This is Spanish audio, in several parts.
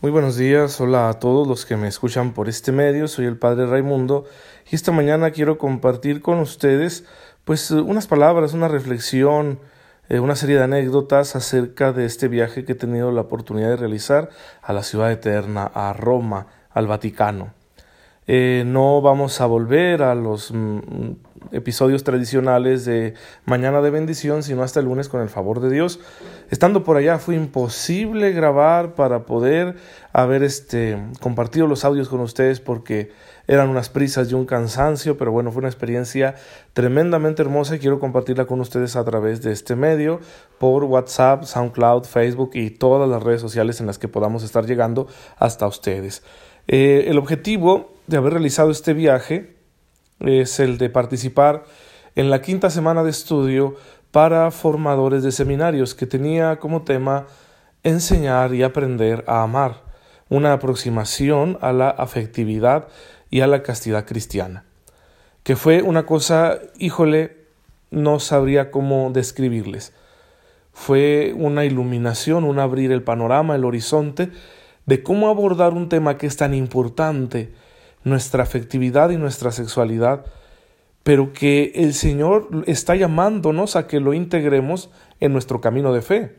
Muy buenos días, hola a todos los que me escuchan por este medio, soy el Padre Raimundo y esta mañana quiero compartir con ustedes pues unas palabras, una reflexión, eh, una serie de anécdotas acerca de este viaje que he tenido la oportunidad de realizar a la ciudad eterna, a Roma, al Vaticano. Eh, no vamos a volver a los mm, episodios tradicionales de Mañana de Bendición, sino hasta el lunes con el favor de Dios. Estando por allá fue imposible grabar para poder haber este, compartido los audios con ustedes porque eran unas prisas y un cansancio, pero bueno, fue una experiencia tremendamente hermosa y quiero compartirla con ustedes a través de este medio, por WhatsApp, SoundCloud, Facebook y todas las redes sociales en las que podamos estar llegando hasta ustedes. Eh, el objetivo de haber realizado este viaje es el de participar en la quinta semana de estudio para formadores de seminarios que tenía como tema enseñar y aprender a amar, una aproximación a la afectividad y a la castidad cristiana, que fue una cosa, híjole, no sabría cómo describirles. Fue una iluminación, un abrir el panorama, el horizonte, de cómo abordar un tema que es tan importante, nuestra afectividad y nuestra sexualidad, pero que el Señor está llamándonos a que lo integremos en nuestro camino de fe,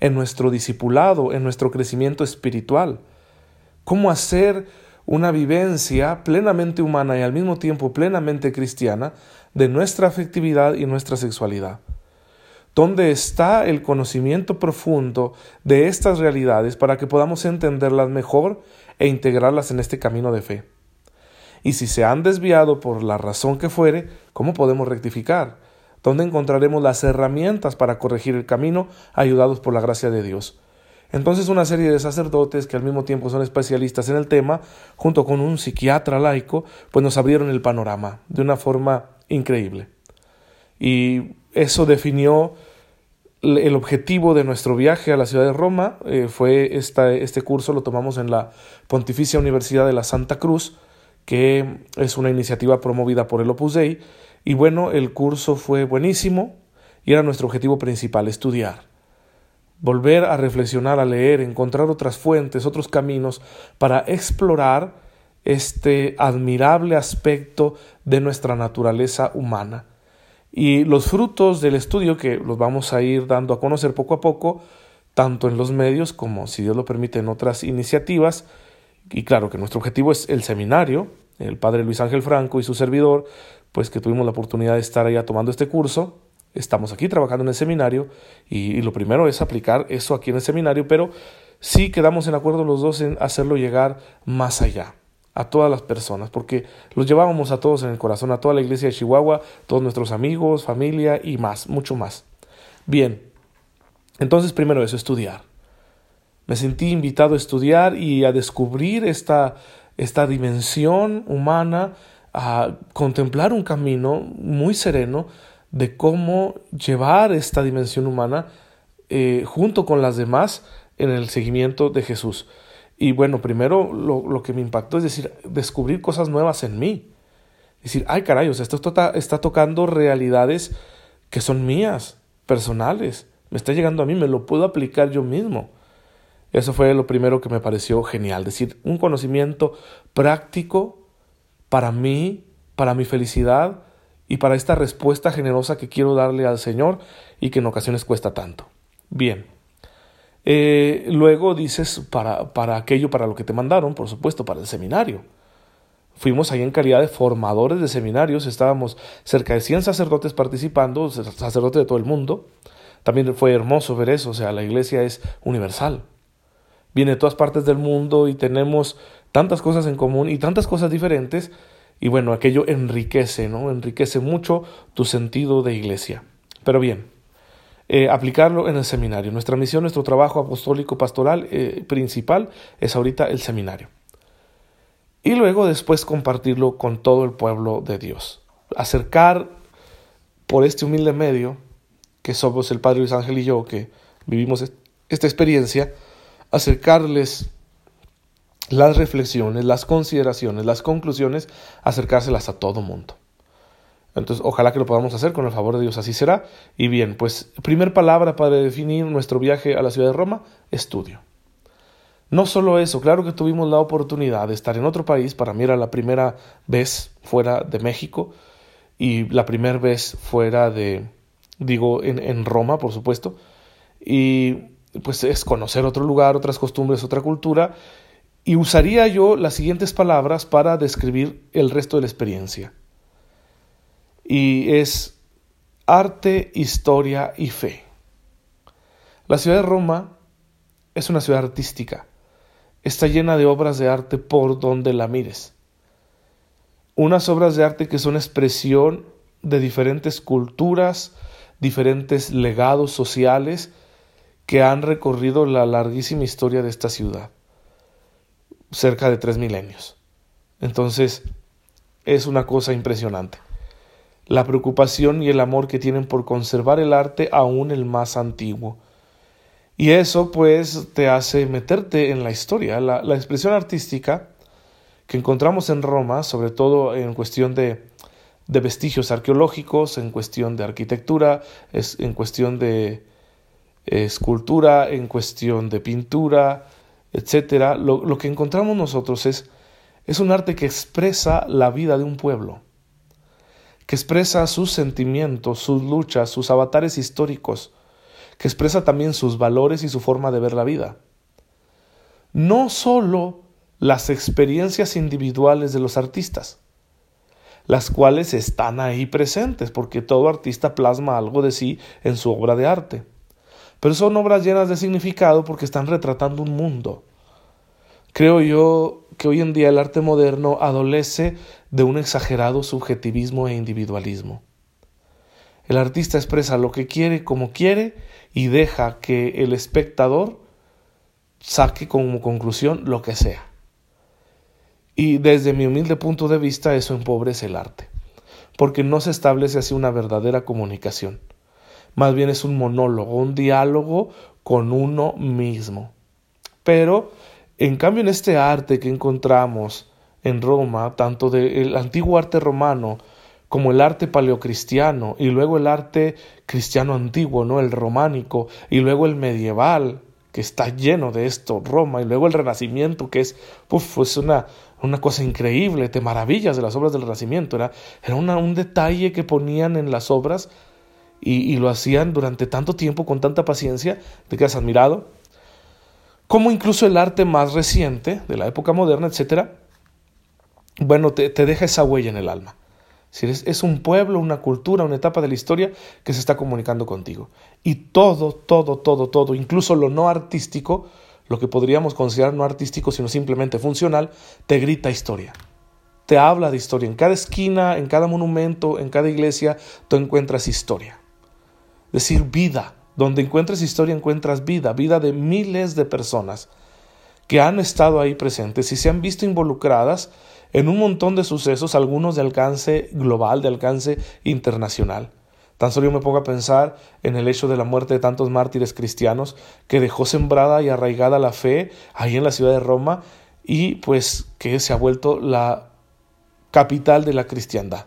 en nuestro discipulado, en nuestro crecimiento espiritual. ¿Cómo hacer una vivencia plenamente humana y al mismo tiempo plenamente cristiana de nuestra afectividad y nuestra sexualidad? ¿Dónde está el conocimiento profundo de estas realidades para que podamos entenderlas mejor e integrarlas en este camino de fe? Y si se han desviado por la razón que fuere, ¿cómo podemos rectificar? ¿Dónde encontraremos las herramientas para corregir el camino ayudados por la gracia de Dios? Entonces una serie de sacerdotes que al mismo tiempo son especialistas en el tema, junto con un psiquiatra laico, pues nos abrieron el panorama de una forma increíble. Y eso definió el objetivo de nuestro viaje a la ciudad de Roma. Eh, fue este curso, lo tomamos en la Pontificia Universidad de la Santa Cruz, que es una iniciativa promovida por el Opus Dei. Y bueno, el curso fue buenísimo y era nuestro objetivo principal, estudiar. Volver a reflexionar, a leer, encontrar otras fuentes, otros caminos para explorar este admirable aspecto de nuestra naturaleza humana y los frutos del estudio, que los vamos a ir dando a conocer poco a poco, tanto en los medios como, si Dios lo permite, en otras iniciativas. Y claro que nuestro objetivo es el seminario, el padre Luis Ángel Franco y su servidor, pues que tuvimos la oportunidad de estar allá tomando este curso. Estamos aquí trabajando en el seminario y, lo primero es aplicar eso aquí en el seminario, pero sí quedamos en acuerdo los dos en hacerlo llegar más allá a todas las personas, porque los llevábamos a todos en el corazón, a toda la iglesia de Chihuahua, todos nuestros amigos, familia y más, mucho más. Bien, entonces primero eso, estudiar. Me sentí invitado a estudiar y a descubrir esta, esta dimensión humana, a contemplar un camino muy sereno de cómo llevar esta dimensión humana eh, junto con las demás en el seguimiento de Jesús. Y bueno, primero lo, lo, que me impactó es decir, descubrir cosas nuevas en mí. Decir, ay caray, o sea, esto está, está tocando realidades que son mías, personales. Me está llegando a mí, me lo puedo aplicar yo mismo. Eso fue lo primero que me pareció genial. Decir, un conocimiento práctico para mí, para mi felicidad y para esta respuesta generosa que quiero darle al Señor y que en ocasiones cuesta tanto. Bien. Eh, luego dices para, para aquello para lo que te mandaron, por supuesto, para el seminario. Fuimos ahí en calidad de formadores de seminarios, estábamos cerca de 100 sacerdotes participando, sacerdotes de todo el mundo. También fue hermoso ver eso, o sea, la iglesia es universal. Viene de todas partes del mundo y tenemos tantas cosas en común y tantas cosas diferentes. Y bueno, aquello enriquece, ¿no? Enriquece mucho tu sentido de iglesia. Pero bien, eh, aplicarlo en el seminario. Nuestra misión, nuestro trabajo apostólico pastoral eh, principal es ahorita el seminario. Y luego después compartirlo con todo el pueblo de Dios. Acercar por este humilde medio, que somos el Padre Luis Ángel y yo, que vivimos esta experiencia, acercarles las reflexiones, las consideraciones, las conclusiones, acercárselas a todo mundo. Entonces, ojalá que lo podamos hacer con el favor de Dios, así será. Y bien, pues, primer palabra para definir nuestro viaje a la ciudad de Roma, estudio. No solo eso, claro que tuvimos la oportunidad de estar en otro país, para mí era la primera vez fuera de México y la primera vez fuera de, digo, en, en Roma, por supuesto, y pues es conocer otro lugar, otras costumbres, otra cultura, y usaría yo las siguientes palabras para describir el resto de la experiencia. Y es arte, historia y fe. La ciudad de Roma es una ciudad artística. Está llena de obras de arte por donde la mires. Unas obras de arte que son expresión de diferentes culturas, diferentes legados sociales que han recorrido la larguísima historia de esta ciudad, cerca de tres milenios. Entonces, es una cosa impresionante. La preocupación y el amor que tienen por conservar el arte aún el más antiguo. Y eso pues te hace meterte en la historia. La, expresión artística que encontramos en Roma, sobre todo en cuestión de, de vestigios arqueológicos, en cuestión de arquitectura, es, en cuestión de escultura, en cuestión de pintura, etc. Lo, que encontramos nosotros es, es un arte que expresa la vida de un pueblo, que expresa sus sentimientos, sus luchas, sus avatares históricos, que expresa también sus valores y su forma de ver la vida. No sólo las experiencias individuales de los artistas, las cuales están ahí presentes, porque todo artista plasma algo de sí en su obra de arte. Pero son obras llenas de significado porque están retratando un mundo. Creo yo que hoy en día el arte moderno adolece de un exagerado subjetivismo e individualismo. El artista expresa lo que quiere como quiere y deja que el espectador saque como conclusión lo que sea. Y desde mi humilde punto de vista eso empobrece el arte, porque no se establece así una verdadera comunicación. Más bien es un monólogo, un diálogo con uno mismo. Pero, en cambio, en este arte que encontramos en Roma, tanto del antiguo arte romano como el arte paleocristiano y luego el arte cristiano antiguo, ¿no? El románico y luego el medieval, que está lleno de esto, Roma, y luego el Renacimiento, que es, uf, es una, una cosa increíble, te maravillas de las obras del Renacimiento, era, era un detalle que ponían en las obras y, lo hacían durante tanto tiempo, con tanta paciencia, te quedas admirado, como incluso el arte más reciente, de la época moderna, etcétera, bueno, te, te deja esa huella en el alma. Es un pueblo, una cultura, una etapa de la historia que se está comunicando contigo. Y todo, todo, todo, todo, incluso lo no artístico, lo que podríamos considerar no artístico, sino simplemente funcional, te grita historia. Te habla de historia. En cada esquina, en cada monumento, en cada iglesia, tú encuentras historia. Decir, vida. Donde encuentres historia, encuentras vida. Vida de miles de personas que han estado ahí presentes y se han visto involucradas en un montón de sucesos, algunos de alcance global, de alcance internacional. Tan solo yo me pongo a pensar en el hecho de la muerte de tantos mártires cristianos que dejó sembrada y arraigada la fe ahí en la ciudad de Roma y pues que se ha vuelto la capital de la cristiandad.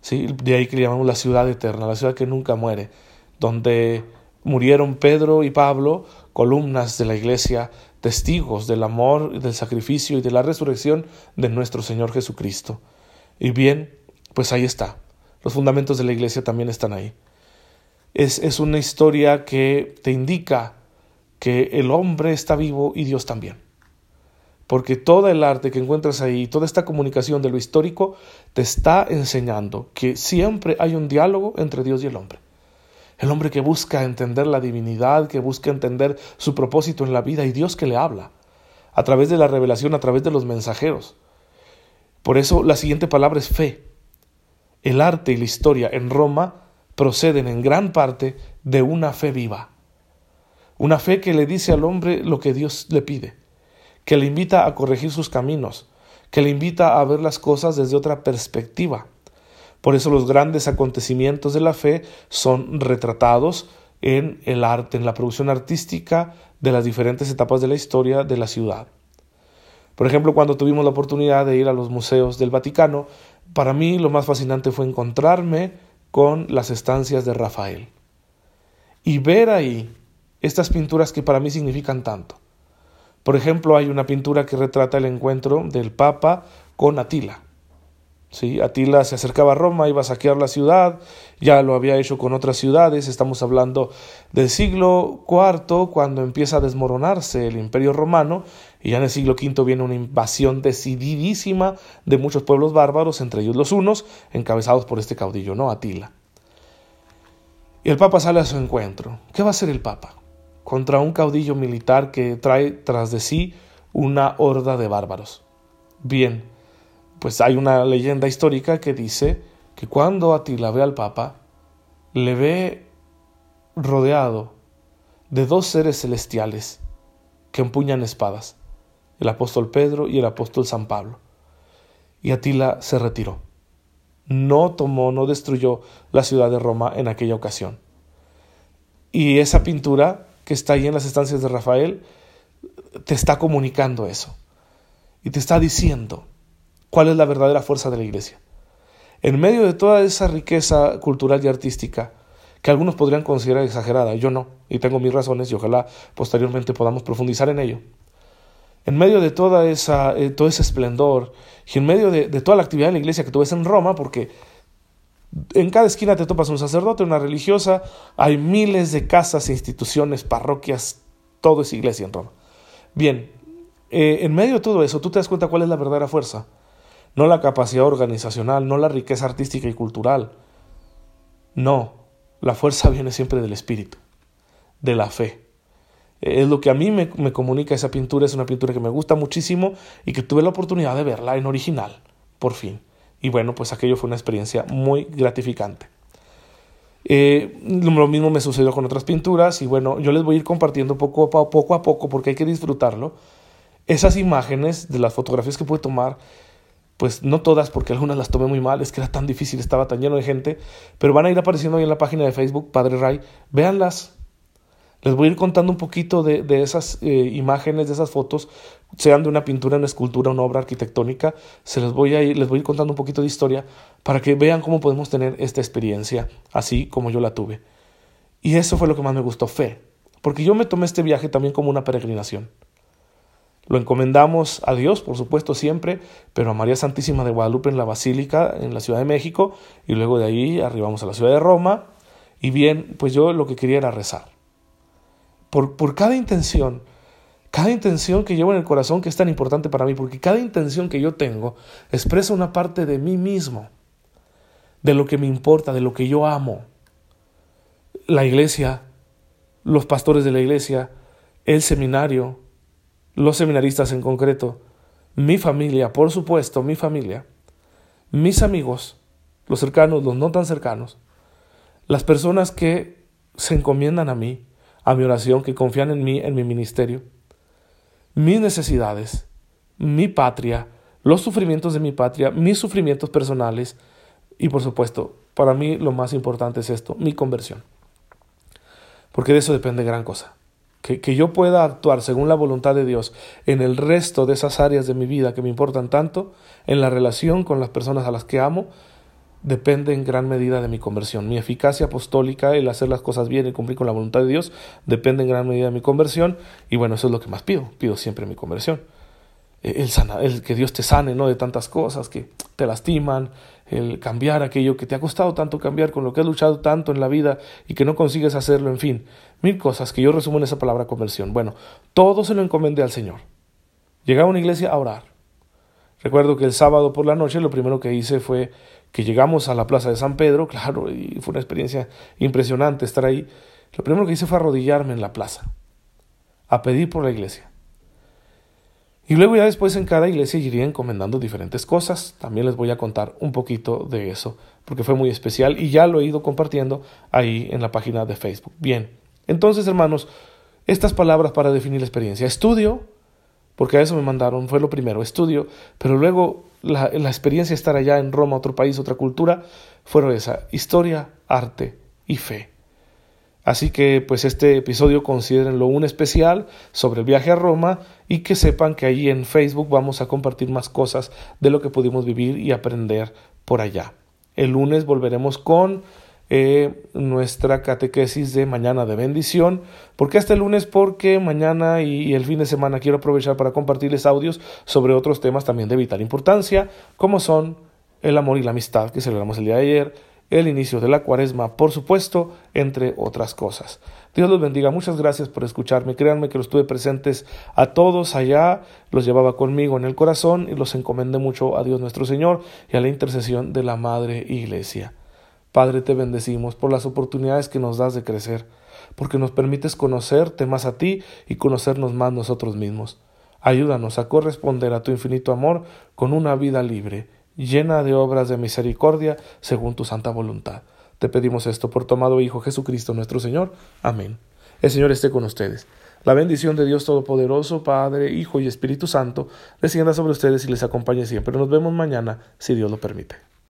¿Sí? De ahí que le llamamos la ciudad eterna, la ciudad que nunca muere, donde murieron Pedro y Pablo, columnas de la iglesia, testigos del amor, del sacrificio y de la resurrección de nuestro Señor Jesucristo. Y bien, pues ahí está. Los fundamentos de la iglesia también están ahí. Es, es una historia que te indica que el hombre está vivo y Dios también. Porque todo el arte que encuentras ahí, toda esta comunicación de lo histórico, te está enseñando que siempre hay un diálogo entre Dios y el hombre el hombre que busca entender la divinidad, que busca entender su propósito en la vida y Dios que le habla, a través de la revelación, a través de los mensajeros. Por eso la siguiente palabra es fe. El arte y la historia en Roma proceden en gran parte de una fe viva. Una fe que le dice al hombre lo que Dios le pide, que le invita a corregir sus caminos, que le invita a ver las cosas desde otra perspectiva por eso los grandes acontecimientos de la fe son retratados en el arte, en la producción artística de las diferentes etapas de la historia de la ciudad. Por ejemplo, cuando tuvimos la oportunidad de ir a los museos del Vaticano, para mí lo más fascinante fue encontrarme con las estancias de Rafael y ver ahí estas pinturas que para mí significan tanto. Por ejemplo, hay una pintura que retrata el encuentro del Papa con Atila. ¿Sí? Atila se acercaba a Roma, iba a saquear la ciudad, ya lo había hecho con otras ciudades, estamos hablando del siglo IV, cuando empieza a desmoronarse el imperio romano, y ya en el siglo V viene una invasión decididísima de muchos pueblos bárbaros, entre ellos los unos, encabezados por este caudillo, ¿no? Atila. Y el Papa sale a su encuentro. ¿Qué va a hacer el Papa? Contra un caudillo militar que trae tras de sí una horda de bárbaros. Bien, pues hay una leyenda histórica que dice que cuando Atila ve al Papa, le ve rodeado de dos seres celestiales que empuñan espadas, el apóstol Pedro y el apóstol San Pablo. Y Atila se retiró. No tomó, no destruyó la ciudad de Roma en aquella ocasión. Y esa pintura que está ahí en las estancias de Rafael te está comunicando eso. Y te está diciendo, cuál es la verdadera fuerza de la iglesia. En medio de toda esa riqueza cultural y artística, que algunos podrían considerar exagerada, yo no, y tengo mis razones y ojalá posteriormente podamos profundizar en ello. En medio de toda esa, eh, todo ese esplendor y en medio de, de, toda la actividad de la iglesia que tú ves en Roma, porque en cada esquina te topas un sacerdote, una religiosa, hay miles de casas, instituciones, parroquias, todo es iglesia en Roma. Bien, eh, en medio de todo eso, tú te das cuenta cuál es la verdadera fuerza no la capacidad organizacional, no la riqueza artística y cultural. No, la fuerza viene siempre del espíritu, de la fe. Es lo que a mí me, comunica esa pintura, es una pintura que me gusta muchísimo y que tuve la oportunidad de verla en original, por fin. Y bueno, pues aquello fue una experiencia muy gratificante. Eh, lo mismo me sucedió con otras pinturas y bueno, yo les voy a ir compartiendo poco a poco, poco a poco porque hay que disfrutarlo. Esas imágenes de las fotografías que pude tomar pues no todas, porque algunas las tomé muy mal, es que era tan difícil, estaba tan lleno de gente, pero van a ir apareciendo ahí en la página de Facebook, Padre Ray, véanlas. Les voy a ir contando un poquito de, esas eh, imágenes, de esas fotos, sean de una pintura, una escultura, una obra arquitectónica, se les voy a ir, les voy a ir contando un poquito de historia para que vean cómo podemos tener esta experiencia, así como yo la tuve. Y eso fue lo que más me gustó, fe, porque yo me tomé este viaje también como una peregrinación. Lo encomendamos a Dios, por supuesto, siempre, pero a María Santísima de Guadalupe en la Basílica, en la Ciudad de México, y luego de ahí arribamos a la Ciudad de Roma. Y bien, pues yo lo que quería era rezar. Por, por cada intención, cada intención que llevo en el corazón que es tan importante para mí, porque cada intención que yo tengo expresa una parte de mí mismo, de lo que me importa, de lo que yo amo. La iglesia, los pastores de la iglesia, el seminario, los seminaristas en concreto, mi familia, por supuesto, mi familia, mis amigos, los cercanos, los no tan cercanos, las personas que se encomiendan a mí, a mi oración, que confían en mí, en mi ministerio, mis necesidades, mi patria, los sufrimientos de mi patria, mis sufrimientos personales. Y por supuesto, para mí lo más importante es esto, mi conversión. Porque de eso depende gran cosa. Que, yo pueda actuar según la voluntad de Dios en el resto de esas áreas de mi vida que me importan tanto, en la relación con las personas a las que amo, depende en gran medida de mi conversión. Mi eficacia apostólica, el hacer las cosas bien y cumplir con la voluntad de Dios, depende en gran medida de mi conversión. Y bueno, eso es lo que más pido. Pido siempre mi conversión. El, sana, el que Dios te sane, ¿no? De tantas cosas que te lastiman, el cambiar aquello que te ha costado tanto cambiar, con lo que has luchado tanto en la vida y que no consigues hacerlo, en fin, mil cosas que yo resumo en esa palabra conversión. Bueno, todo se lo encomendé al Señor. Llegué a una iglesia a orar. Recuerdo que el sábado por la noche lo primero que hice fue que llegamos a la plaza de San Pedro, claro, y fue una experiencia impresionante estar ahí. Lo primero que hice fue arrodillarme en la plaza, a pedir por la iglesia. Y luego ya después en cada iglesia iría encomendando diferentes cosas. También les voy a contar un poquito de eso, porque fue muy especial y ya lo he ido compartiendo ahí en la página de Facebook. Bien, entonces hermanos, estas palabras para definir la experiencia. Estudio, porque a eso me mandaron, fue lo primero, estudio, pero luego la, la experiencia de estar allá en Roma, otro país, otra cultura, fueron esa, historia, arte y fe. Así que pues este episodio considérenlo un especial sobre el viaje a Roma y que sepan que ahí en Facebook vamos a compartir más cosas de lo que pudimos vivir y aprender por allá. El lunes volveremos con eh, nuestra catequesis de mañana de bendición. ¿Por qué hasta el lunes? Porque mañana y el fin de semana quiero aprovechar para compartirles audios sobre otros temas también de vital importancia, como son el amor y la amistad que celebramos el día de ayer, el inicio de la cuaresma, por supuesto, entre otras cosas. Dios los bendiga. Muchas gracias por escucharme. Créanme que los tuve presentes a todos allá, los llevaba conmigo en el corazón y los encomendé mucho a Dios nuestro Señor y a la intercesión de la Madre Iglesia. Padre, te bendecimos por las oportunidades que nos das de crecer, porque nos permites conocerte más a ti y conocernos más nosotros mismos. Ayúdanos a corresponder a tu infinito amor con una vida libre llena de obras de misericordia, según tu santa voluntad. Te pedimos esto por tu amado Hijo Jesucristo nuestro Señor. Amén. El Señor esté con ustedes. La bendición de Dios Todopoderoso, Padre, Hijo y Espíritu Santo, descienda sobre ustedes y les acompañe siempre. Nos vemos mañana, si Dios lo permite.